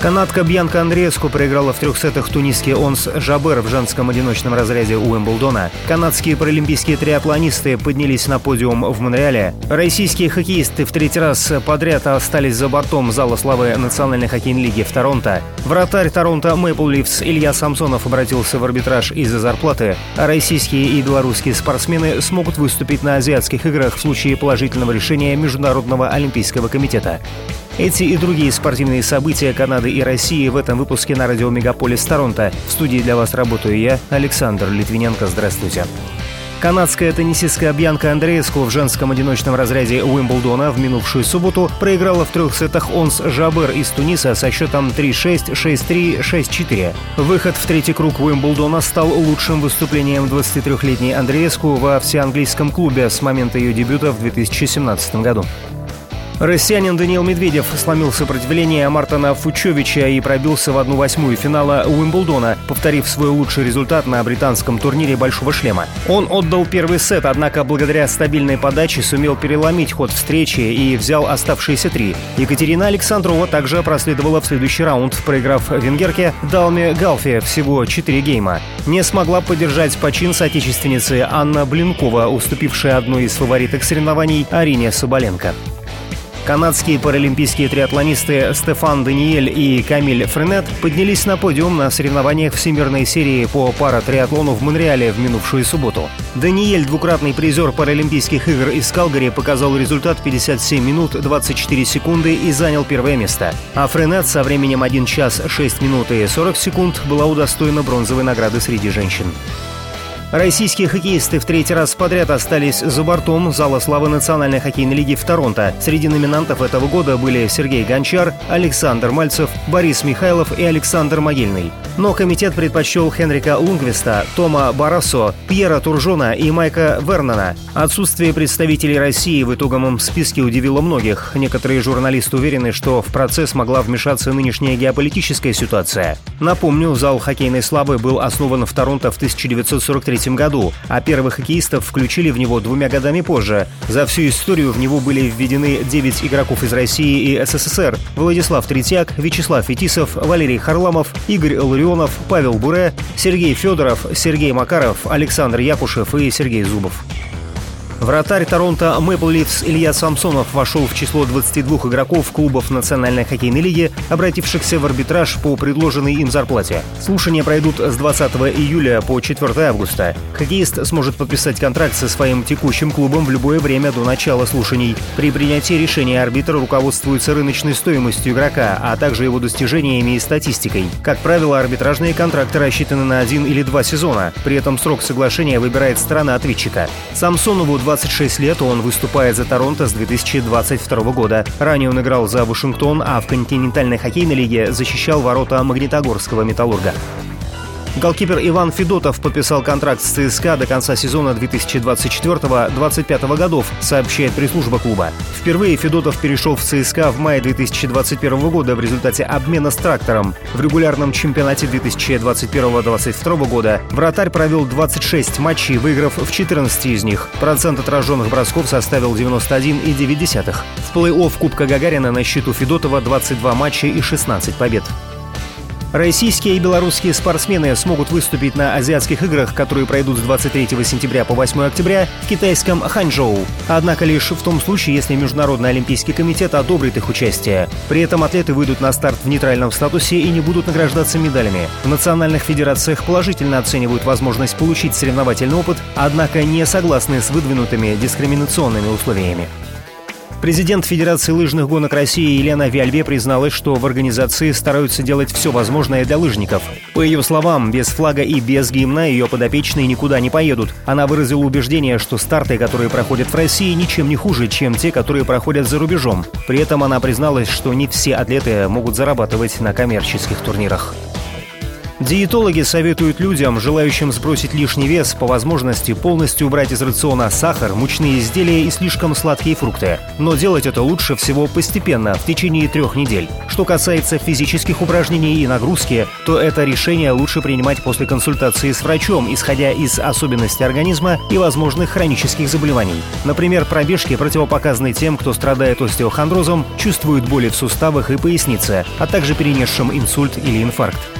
Канадка Бьянка Андреевску проиграла в трех сетах тунисский Онс Жабер в женском одиночном разряде Уимблдона. Канадские паралимпийские триатлонисты поднялись на подиум в Монреале. Российские хоккеисты в третий раз подряд остались за бортом зала славы Национальной хоккейной лиги в Торонто. Вратарь Торонто Мэйпл Ливс Илья Самсонов обратился в арбитраж из-за зарплаты, российские и белорусские спортсмены смогут выступить на азиатских играх в случае положительного решения Международного олимпийского комитета. Эти и другие спортивные события Канады и России в этом выпуске на радио Мегаполис Торонто. В студии для вас работаю я, Александр Литвиненко. Здравствуйте. Канадская теннисистка Бьянка Андреевску в женском одиночном разряде Уимблдона в минувшую субботу проиграла в трех сетах Онс Жабер из Туниса со счетом 3-6, 6-3, 6-4. Выход в третий круг Уимблдона стал лучшим выступлением 23-летней Андреевску во всеанглийском клубе с момента ее дебюта в 2017 году. Россиянин Даниил Медведев сломил сопротивление Мартана Фучевича и пробился в одну восьмую финала Уимблдона, повторив свой лучший результат на британском турнире «Большого шлема». Он отдал первый сет, однако благодаря стабильной подаче сумел переломить ход встречи и взял оставшиеся три. Екатерина Александрова также проследовала в следующий раунд, проиграв венгерке Далме Галфе всего 4 гейма. Не смогла поддержать почин соотечественницы Анна Блинкова, уступившая одной из фавориток соревнований Арине Соболенко. Канадские паралимпийские триатлонисты Стефан Даниэль и Камиль Френет поднялись на подиум на соревнованиях Всемирной серии по паратриатлону в Монреале в минувшую субботу. Даниэль, двукратный призер Паралимпийских игр из Калгари, показал результат 57 минут 24 секунды и занял первое место. А Френет со временем 1 час 6 минут и 40 секунд была удостоена бронзовой награды среди женщин. Российские хоккеисты в третий раз подряд остались за бортом зала славы Национальной хоккейной лиги в Торонто. Среди номинантов этого года были Сергей Гончар, Александр Мальцев, Борис Михайлов и Александр Могильный. Но комитет предпочел Хенрика Лунгвиста, Тома Барасо, Пьера Туржона и Майка Вернона. Отсутствие представителей России в итоговом списке удивило многих. Некоторые журналисты уверены, что в процесс могла вмешаться нынешняя геополитическая ситуация. Напомню, зал хоккейной славы был основан в Торонто в 1943 1993 году, а первых хоккеистов включили в него двумя годами позже. За всю историю в него были введены 9 игроков из России и СССР – Владислав Третьяк, Вячеслав Фетисов, Валерий Харламов, Игорь Ларионов, Павел Буре, Сергей Федоров, Сергей Макаров, Александр Якушев и Сергей Зубов. Вратарь Торонто Мэпл Ливс Илья Самсонов вошел в число 22 игроков клубов Национальной хоккейной лиги, обратившихся в арбитраж по предложенной им зарплате. Слушания пройдут с 20 июля по 4 августа. Хоккеист сможет подписать контракт со своим текущим клубом в любое время до начала слушаний. При принятии решения арбитр руководствуется рыночной стоимостью игрока, а также его достижениями и статистикой. Как правило, арбитражные контракты рассчитаны на один или два сезона. При этом срок соглашения выбирает страна ответчика. Самсонову 26 лет, он выступает за Торонто с 2022 года. Ранее он играл за Вашингтон, а в континентальной хоккейной лиге защищал ворота Магнитогорского «Металлурга». Голкипер Иван Федотов подписал контракт с ЦСКА до конца сезона 2024-2025 годов, сообщает пресс-служба клуба. Впервые Федотов перешел в ЦСКА в мае 2021 года в результате обмена с трактором. В регулярном чемпионате 2021-2022 года вратарь провел 26 матчей, выиграв в 14 из них. Процент отраженных бросков составил 91,9. В плей-офф Кубка Гагарина на счету Федотова 22 матча и 16 побед. Российские и белорусские спортсмены смогут выступить на азиатских играх, которые пройдут с 23 сентября по 8 октября в китайском Ханчжоу. Однако лишь в том случае, если Международный олимпийский комитет одобрит их участие. При этом атлеты выйдут на старт в нейтральном статусе и не будут награждаться медалями. В национальных федерациях положительно оценивают возможность получить соревновательный опыт, однако не согласны с выдвинутыми дискриминационными условиями. Президент Федерации лыжных гонок России Елена Виальве призналась, что в организации стараются делать все возможное для лыжников. По ее словам, без флага и без гимна ее подопечные никуда не поедут. Она выразила убеждение, что старты, которые проходят в России, ничем не хуже, чем те, которые проходят за рубежом. При этом она призналась, что не все атлеты могут зарабатывать на коммерческих турнирах. Диетологи советуют людям, желающим сбросить лишний вес, по возможности полностью убрать из рациона сахар, мучные изделия и слишком сладкие фрукты. Но делать это лучше всего постепенно, в течение трех недель. Что касается физических упражнений и нагрузки, то это решение лучше принимать после консультации с врачом, исходя из особенностей организма и возможных хронических заболеваний. Например, пробежки противопоказаны тем, кто страдает остеохондрозом, чувствует боли в суставах и пояснице, а также перенесшим инсульт или инфаркт.